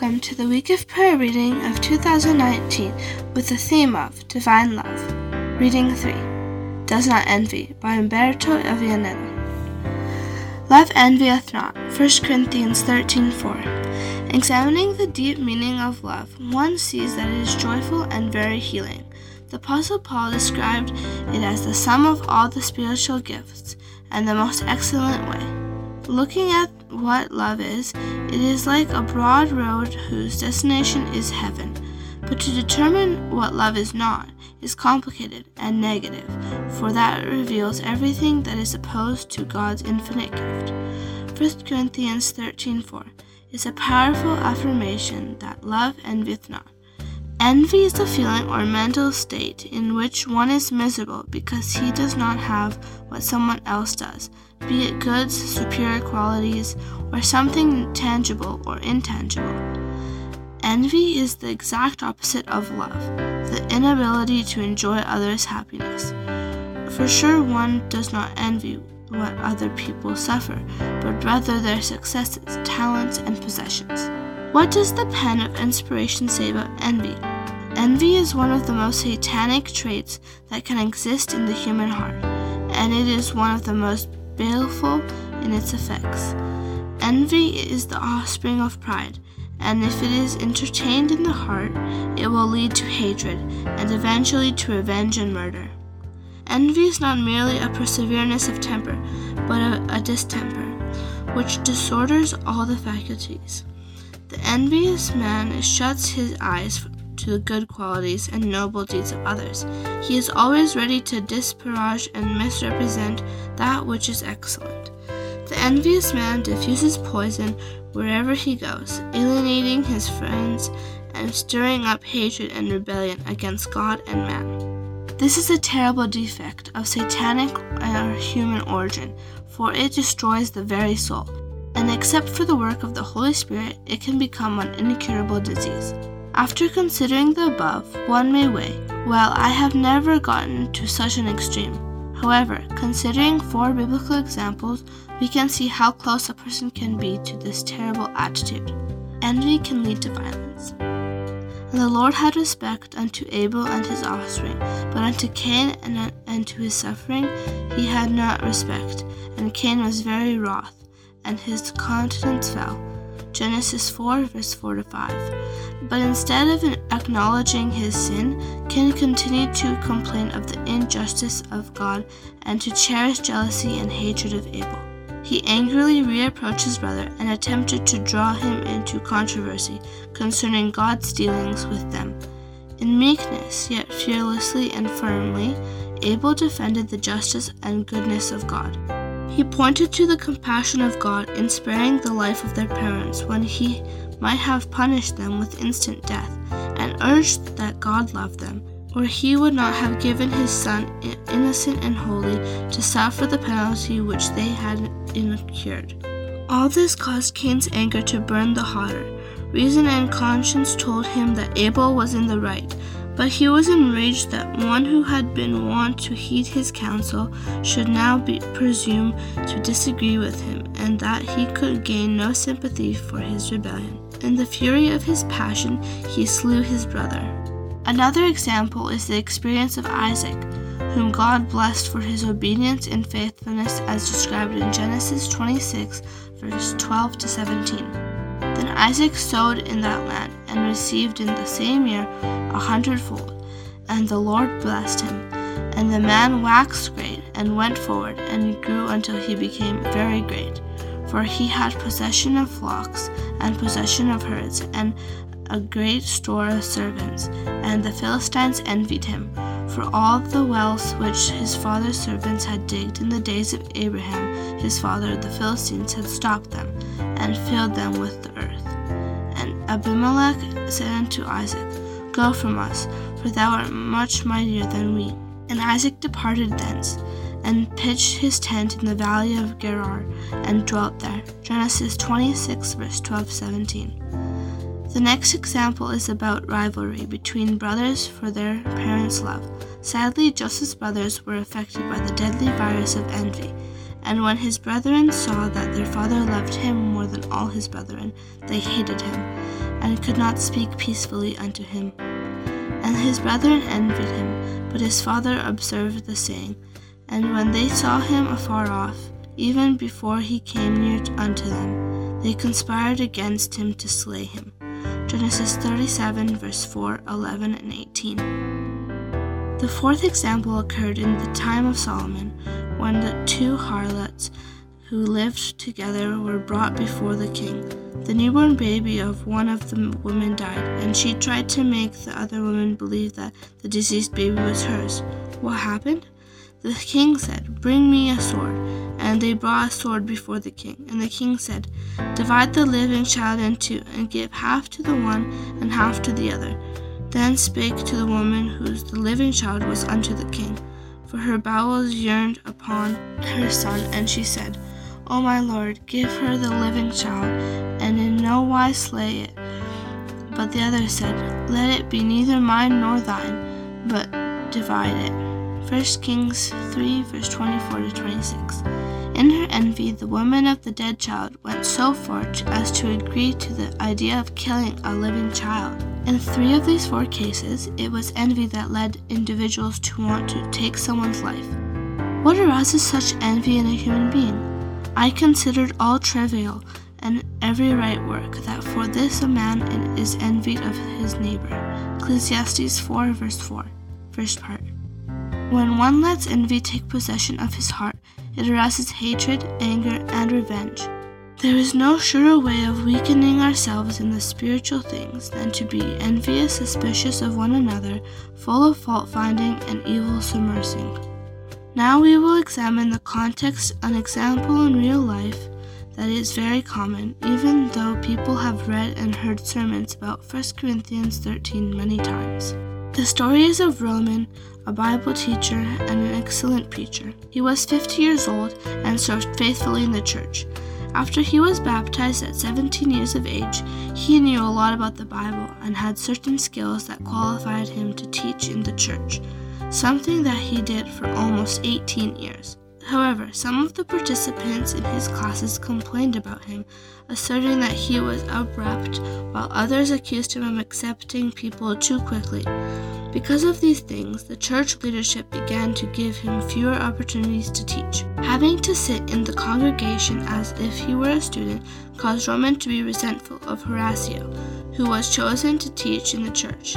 welcome to the week of prayer reading of 2019 with the theme of Divine Love. Reading 3 Does Not Envy by Umberto of Love envieth not. 1 Corinthians 13:4. Examining the deep meaning of love, one sees that it is joyful and very healing. The Apostle Paul described it as the sum of all the spiritual gifts and the most excellent way. Looking at what love is, it is like a broad road whose destination is heaven. But to determine what love is not is complicated and negative, for that reveals everything that is opposed to God's infinite gift. 1 Corinthians 13:4 is a powerful affirmation that love envieth not. Envy is a feeling or mental state in which one is miserable because he does not have what someone else does, be it goods, superior qualities, or something tangible or intangible. Envy is the exact opposite of love, the inability to enjoy others' happiness. For sure, one does not envy what other people suffer, but rather their successes, talents, and possessions. What does the pen of inspiration say about envy? Envy is one of the most satanic traits that can exist in the human heart, and it is one of the most baleful in its effects. Envy is the offspring of pride, and if it is entertained in the heart, it will lead to hatred and eventually to revenge and murder. Envy is not merely a perseverance of temper, but a, a distemper, which disorders all the faculties. The envious man shuts his eyes to the good qualities and noble deeds of others. He is always ready to disparage and misrepresent that which is excellent. The envious man diffuses poison wherever he goes, alienating his friends and stirring up hatred and rebellion against God and man. This is a terrible defect of satanic or human origin, for it destroys the very soul and except for the work of the Holy Spirit, it can become an incurable disease. After considering the above, one may weigh, well, I have never gotten to such an extreme. However, considering four biblical examples, we can see how close a person can be to this terrible attitude. Envy can lead to violence. And the Lord had respect unto Abel and his offspring, but unto Cain and, and to his suffering he had not respect, and Cain was very wroth and his countenance fell. Genesis 4, verse 4 to 5. But instead of acknowledging his sin, Cain continued to complain of the injustice of God and to cherish jealousy and hatred of Abel. He angrily reapproached his brother and attempted to draw him into controversy concerning God's dealings with them. In meekness, yet fearlessly and firmly, Abel defended the justice and goodness of God. He pointed to the compassion of God in sparing the life of their parents when he might have punished them with instant death, and urged that God loved them, or he would not have given his Son, innocent and holy, to suffer the penalty which they had incurred. All this caused Cain's anger to burn the hotter. Reason and conscience told him that Abel was in the right, but he was enraged that one who had been wont to heed his counsel should now be presume to disagree with him, and that he could gain no sympathy for his rebellion. In the fury of his passion, he slew his brother. Another example is the experience of Isaac, whom God blessed for his obedience and faithfulness as described in Genesis 26, verse 12 to 17. Then Isaac sowed in that land, and received in the same year a hundredfold. And the Lord blessed him. And the man waxed great, and went forward, and grew until he became very great. For he had possession of flocks, and possession of herds, and a great store of servants. And the Philistines envied him, for all the wells which his father's servants had digged in the days of Abraham his father, the Philistines had stopped them, and filled them with the earth. Abimelech said unto Isaac, Go from us, for thou art much mightier than we. And Isaac departed thence, and pitched his tent in the valley of Gerar, and dwelt there. Genesis 26, verse 12 17. The next example is about rivalry between brothers for their parents' love. Sadly, Joseph's brothers were affected by the deadly virus of envy, And when his brethren saw that their father loved him more than all his brethren, they hated him, and could not speak peacefully unto him. And his brethren envied him, but his father observed the saying. And when they saw him afar off, even before he came near unto them, they conspired against him to slay him. Genesis 37, verse 4, 11, and 18. The fourth example occurred in the time of Solomon, when the two harlots who lived together were brought before the king. The newborn baby of one of the women died, and she tried to make the other woman believe that the deceased baby was hers. What happened? The king said, Bring me a sword. And they brought a sword before the king. And the king said, Divide the living child in two, and give half to the one and half to the other. Then spake to the woman whose the living child was unto the king, for her bowels yearned upon her son, and she said, O my lord, give her the living child, and in no wise slay it. But the other said, Let it be neither mine nor thine, but divide it. 1 Kings 3, verse 24 to 26. In her envy, the woman of the dead child went so far as to agree to the idea of killing a living child. In three of these four cases, it was envy that led individuals to want to take someone's life. What arouses such envy in a human being? I considered all trivial and every right work, that for this a man is envied of his neighbor. Ecclesiastes 4, verse 4, first part. When one lets envy take possession of his heart, it arouses hatred, anger, and revenge. There is no surer way of weakening ourselves in the spiritual things than to be envious, suspicious of one another, full of fault finding and evil submersing. Now we will examine the context, an example in real life that is very common, even though people have read and heard sermons about 1 Corinthians 13 many times. The story is of Roman, a Bible teacher, and an excellent preacher. He was 50 years old and served faithfully in the church. After he was baptized at 17 years of age, he knew a lot about the Bible and had certain skills that qualified him to teach in the church, something that he did for almost 18 years. However, some of the participants in his classes complained about him, asserting that he was abrupt, while others accused him of accepting people too quickly. Because of these things, the church leadership began to give him fewer opportunities to teach. Having to sit in the congregation as if he were a student caused Roman to be resentful of Horatio, who was chosen to teach in the church.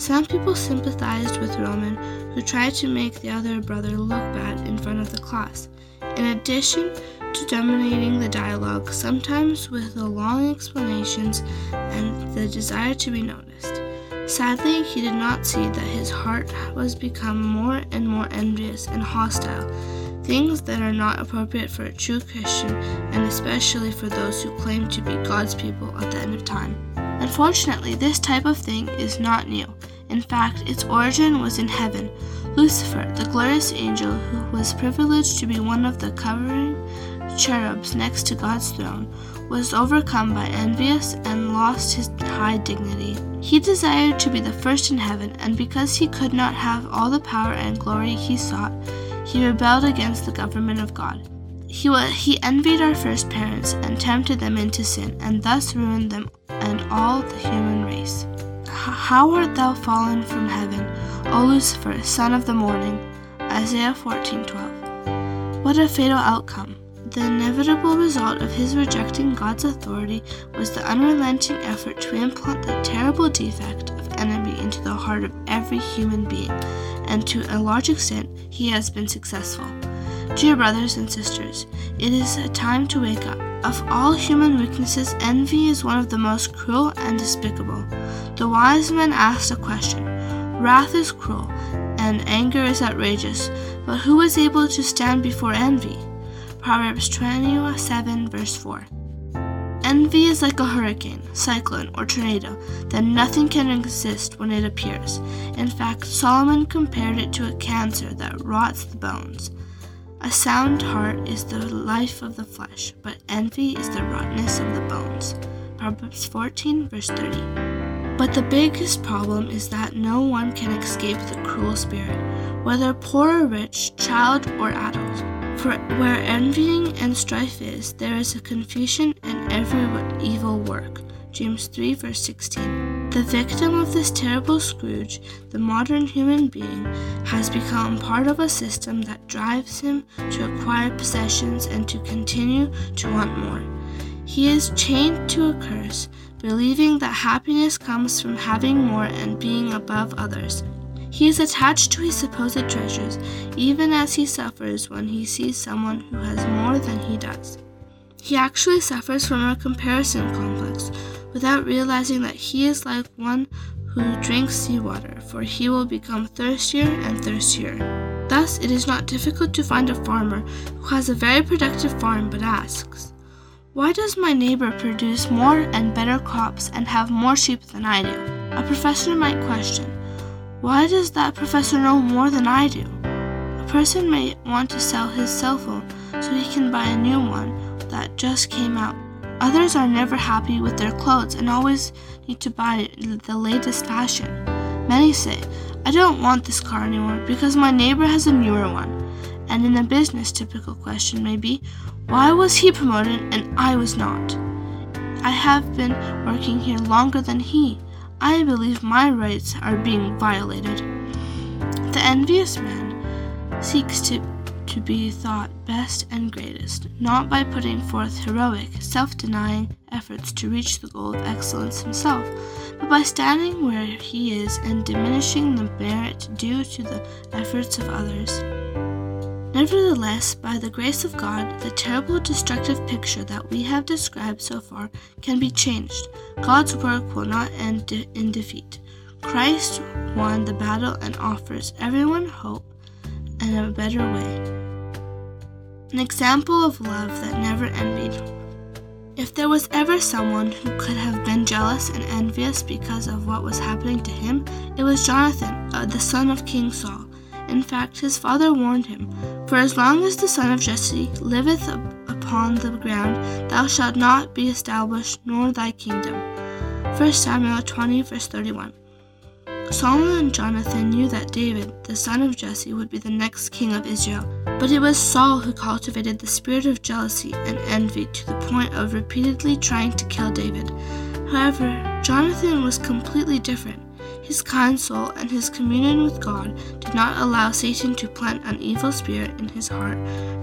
Some people sympathized with Roman, who tried to make the other brother look bad in front of the class. In addition to dominating the dialogue, sometimes with the long explanations and the desire to be noticed. Sadly, he did not see that his heart was become more and more envious and hostile, things that are not appropriate for a true Christian and especially for those who claim to be God's people at the end of time. Unfortunately, this type of thing is not new. In fact, its origin was in heaven. Lucifer, the glorious angel who was privileged to be one of the covering cherubs next to God's throne, was overcome by envious and lost his high dignity. He desired to be the first in heaven, and because he could not have all the power and glory he sought, he rebelled against the government of God. He, was, he envied our first parents and tempted them into sin, and thus ruined them and all the human race. How art thou fallen from heaven, O Lucifer, son of the morning? Isaiah 14:12. What a fatal outcome! The inevitable result of his rejecting God's authority was the unrelenting effort to implant the terrible defect of envy into the heart of every human being, and to a large extent he has been successful. Dear brothers and sisters, it is a time to wake up. Of all human weaknesses, envy is one of the most cruel and despicable. The wise men asked a question Wrath is cruel, and anger is outrageous, but who is able to stand before envy? Proverbs 27, verse 4. Envy is like a hurricane, cyclone, or tornado that nothing can resist when it appears. In fact, Solomon compared it to a cancer that rots the bones. A sound heart is the life of the flesh, but envy is the rottenness of the bones. Proverbs 14, verse 30. But the biggest problem is that no one can escape the cruel spirit, whether poor or rich, child or adult. For where envying and strife is, there is a confusion and every evil work. James 3, verse 16. The victim of this terrible Scrooge, the modern human being, has become part of a system that drives him to acquire possessions and to continue to want more. He is chained to a curse, believing that happiness comes from having more and being above others. He is attached to his supposed treasures, even as he suffers when he sees someone who has more than he does. He actually suffers from a comparison complex without realizing that he is like one who drinks seawater, for he will become thirstier and thirstier. Thus, it is not difficult to find a farmer who has a very productive farm but asks, Why does my neighbor produce more and better crops and have more sheep than I do? A professor might question, why does that professor know more than I do? A person may want to sell his cell phone so he can buy a new one that just came out. Others are never happy with their clothes and always need to buy the latest fashion. Many say, I don't want this car anymore because my neighbor has a newer one. And in a business, typical question may be, why was he promoted and I was not? I have been working here longer than he. I believe my rights are being violated. The envious man seeks to, to be thought best and greatest, not by putting forth heroic, self denying efforts to reach the goal of excellence himself, but by standing where he is and diminishing the merit due to the efforts of others. Nevertheless, by the grace of God, the terrible destructive picture that we have described so far can be changed. God's work will not end de- in defeat. Christ won the battle and offers everyone hope and a better way. An example of love that never envied. If there was ever someone who could have been jealous and envious because of what was happening to him, it was Jonathan, uh, the son of King Saul. In fact, his father warned him, For as long as the son of Jesse liveth upon the ground, thou shalt not be established, nor thy kingdom. 1 Samuel 20, verse 31. Solomon and Jonathan knew that David, the son of Jesse, would be the next king of Israel, but it was Saul who cultivated the spirit of jealousy and envy to the point of repeatedly trying to kill David. However, Jonathan was completely different. His kind soul and his communion with God did not allow Satan to plant an evil spirit in his heart,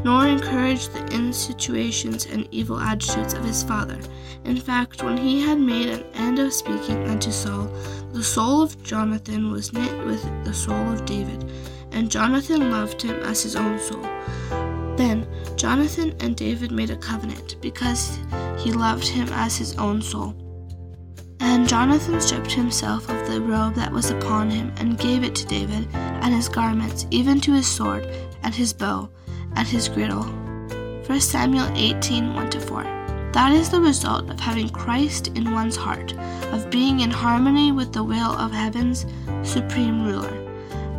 nor encourage the insinuations and evil attitudes of his father. In fact, when he had made an end of speaking unto Saul, the soul of Jonathan was knit with the soul of David, and Jonathan loved him as his own soul. Then Jonathan and David made a covenant, because he loved him as his own soul. And Jonathan stripped himself of the robe that was upon him, and gave it to David, and his garments, even to his sword, and his bow, and his girdle. 1 Samuel 18 1 4. That is the result of having Christ in one's heart, of being in harmony with the will of heaven's supreme ruler.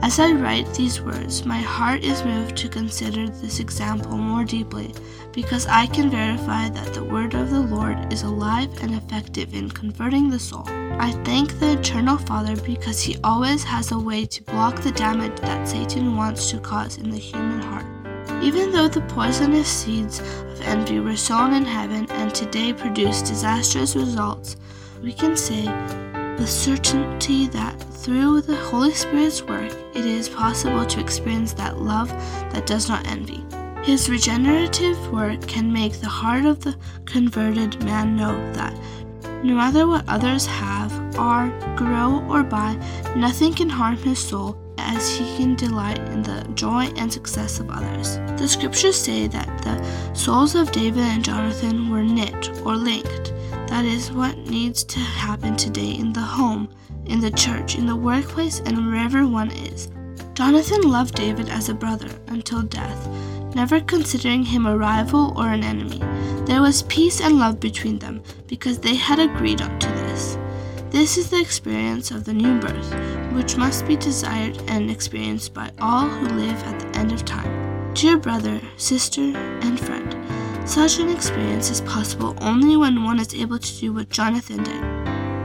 As I write these words, my heart is moved to consider this example more deeply, because I can verify that the word of the Lord is alive and effective in converting the soul. I thank the Eternal Father because he always has a way to block the damage that Satan wants to cause in the human heart. Even though the poisonous seeds of envy were sown in heaven and today produce disastrous results, we can say with certainty that through the Holy Spirit's work, it is possible to experience that love that does not envy. His regenerative work can make the heart of the converted man know that no matter what others have, are, grow, or buy, nothing can harm his soul as he can delight in the joy and success of others. The scriptures say that the souls of David and Jonathan were knit or linked. That is what needs to happen today in the home, in the church, in the workplace, and wherever one is. Jonathan loved David as a brother until death, never considering him a rival or an enemy. There was peace and love between them because they had agreed to this. This is the experience of the new birth, which must be desired and experienced by all who live at the end of time. Dear brother, sister, and friend, such an experience is possible only when one is able to do what Jonathan did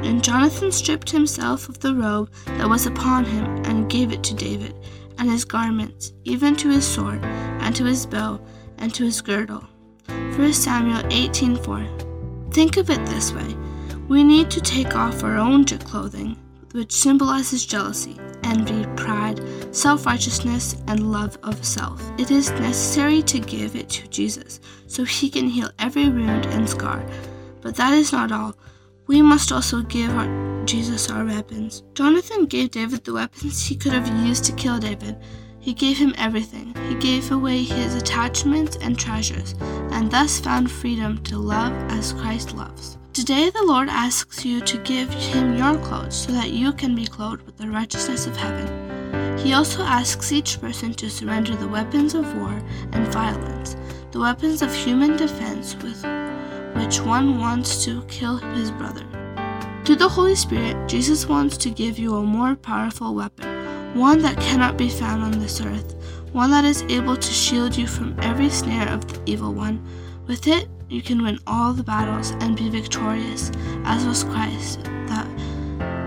and Jonathan stripped himself of the robe that was upon him, and gave it to David, and his garments, even to his sword, and to his bow, and to his girdle. 1 Samuel 18:4. Think of it this way. We need to take off our own clothing, which symbolizes jealousy, envy, pride, self righteousness, and love of self. It is necessary to give it to Jesus so he can heal every wound and scar. But that is not all. We must also give our, Jesus our weapons. Jonathan gave David the weapons he could have used to kill David. He gave him everything. He gave away his attachments and treasures, and thus found freedom to love as Christ loves. Today, the Lord asks you to give Him your clothes so that you can be clothed with the righteousness of heaven. He also asks each person to surrender the weapons of war and violence, the weapons of human defense with which one wants to kill his brother. Through the Holy Spirit, Jesus wants to give you a more powerful weapon, one that cannot be found on this earth, one that is able to shield you from every snare of the evil one. With it, you can win all the battles and be victorious, as was Christ. That,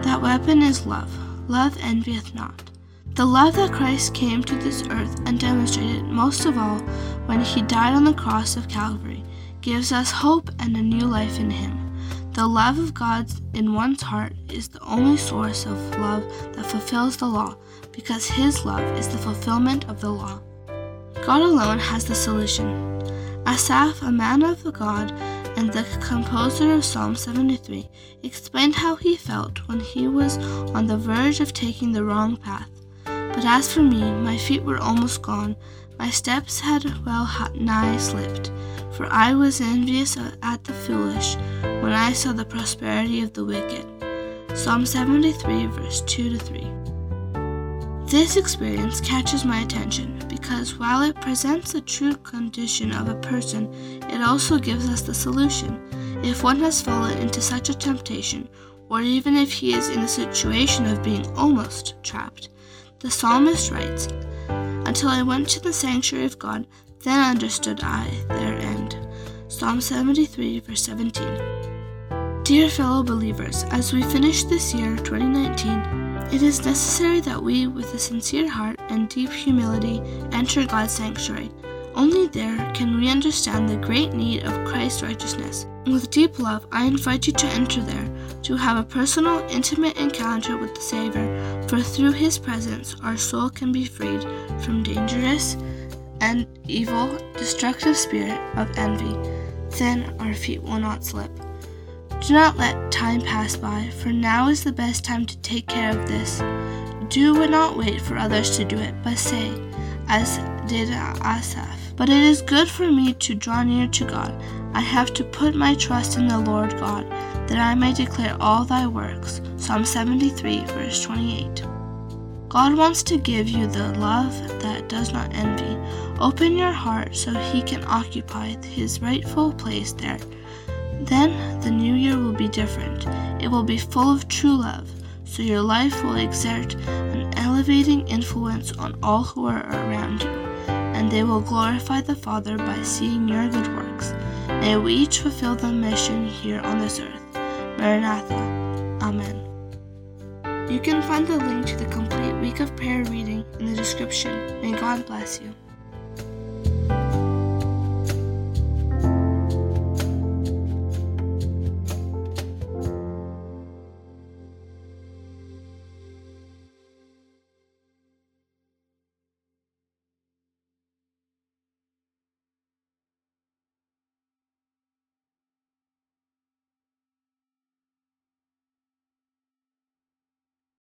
that weapon is love. Love envieth not. The love that Christ came to this earth and demonstrated most of all when he died on the cross of Calvary gives us hope and a new life in him. The love of God in one's heart is the only source of love that fulfills the law, because his love is the fulfillment of the law. God alone has the solution. Asaph, a man of God and the composer of Psalm 73, explained how he felt when he was on the verge of taking the wrong path. But as for me, my feet were almost gone, my steps had well nigh slipped, for I was envious at the foolish when I saw the prosperity of the wicked. Psalm 73, verse 2 to 3. This experience catches my attention because while it presents the true condition of a person, it also gives us the solution. If one has fallen into such a temptation, or even if he is in a situation of being almost trapped, the psalmist writes, Until I went to the sanctuary of God, then understood I their end. Psalm 73, verse 17. Dear fellow believers, as we finish this year, 2019, it is necessary that we, with a sincere heart and deep humility, enter God's sanctuary. Only there can we understand the great need of Christ's righteousness. With deep love, I invite you to enter there, to have a personal, intimate encounter with the Savior, for through His presence our soul can be freed from dangerous and evil, destructive spirit of envy. Then our feet will not slip. Do not let time pass by, for now is the best time to take care of this. Do not wait for others to do it, but say, as did Asaph. But it is good for me to draw near to God. I have to put my trust in the Lord God, that I may declare all thy works. Psalm 73, verse 28. God wants to give you the love that does not envy. Open your heart so he can occupy his rightful place there. Then the new year will be different. It will be full of true love, so your life will exert an elevating influence on all who are around you, and they will glorify the Father by seeing your good works. May we each fulfill the mission here on this earth. Maranatha. Amen. You can find the link to the complete week of prayer reading in the description. May God bless you.